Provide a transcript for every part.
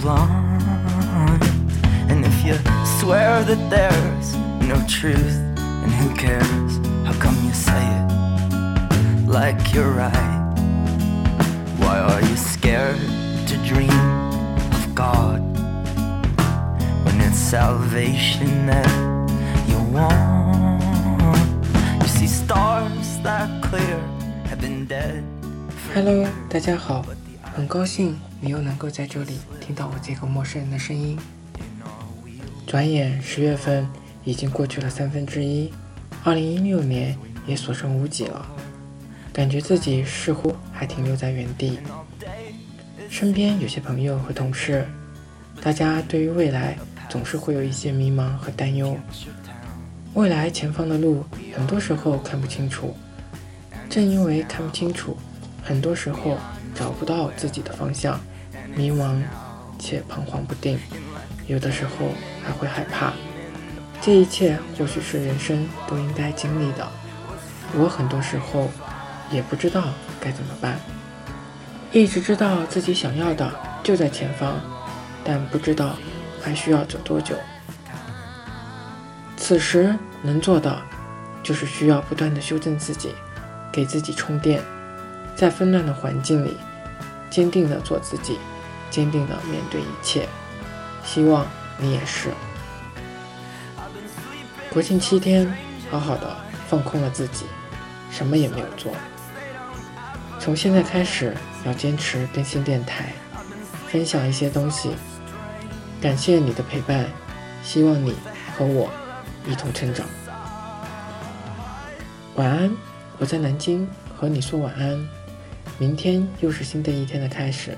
blind. And if you swear that there's no truth, and who cares? How come you say it like you're right? Why are you scared to dream of God when it's salvation that you want? You see stars that clear have been dead. Hello，大家好。很高兴你又能够在这里听到我这个陌生人的声音。转眼十月份已经过去了三分之一，二零一六年也所剩无几了，感觉自己似乎还停留在原地。身边有些朋友和同事，大家对于未来总是会有一些迷茫和担忧。未来前方的路，很多时候看不清楚。正因为看不清楚，很多时候。找不到自己的方向，迷茫且彷徨不定，有的时候还会害怕。这一切或许是人生都应该经历的。我很多时候也不知道该怎么办，一直知道自己想要的就在前方，但不知道还需要走多久。此时能做的就是需要不断的修正自己，给自己充电。在纷乱的环境里，坚定的做自己，坚定的面对一切。希望你也是。国庆七天，好好的放空了自己，什么也没有做。从现在开始，要坚持更新电台，分享一些东西。感谢你的陪伴，希望你和我一同成长。晚安，我在南京和你说晚安。明天又是新的一天的开始，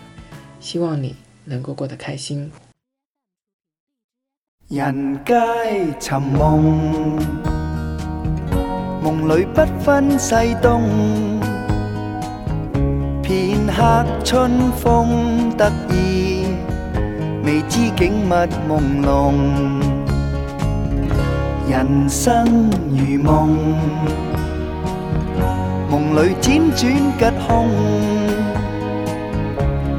希望你能够过得开心。人皆寻梦，梦里不分西东。片刻春风得意，未知景物朦胧。人生如梦。夢裏輾轉吉凶，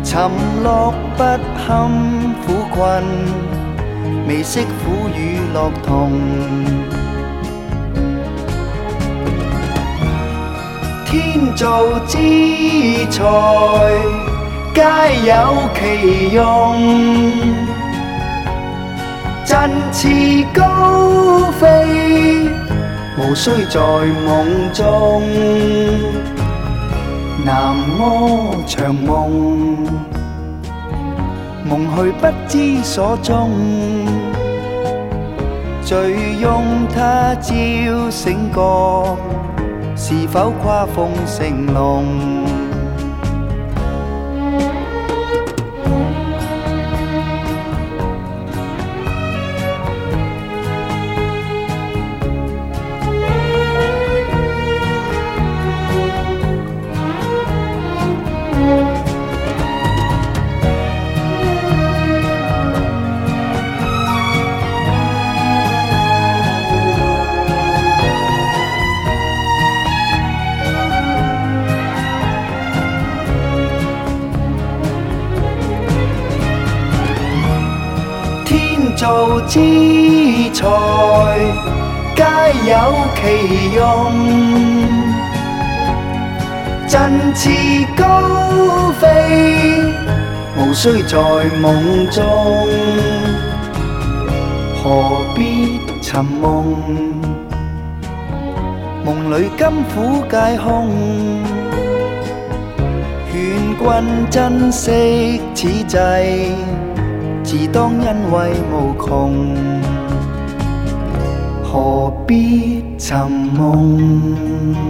沉落不堪苦困，未識苦與樂同。天造之才，皆有其用。振翅高飛。无须在梦中，南柯长梦，梦去不知所踪。醉拥他，朝醒觉，是否夸风成龙？做之才，皆有其用。振翅高飛，無需在夢中，何必尋夢？夢裏甘苦皆空。勸君珍惜此際。是当欣慰无穷，何必寻梦？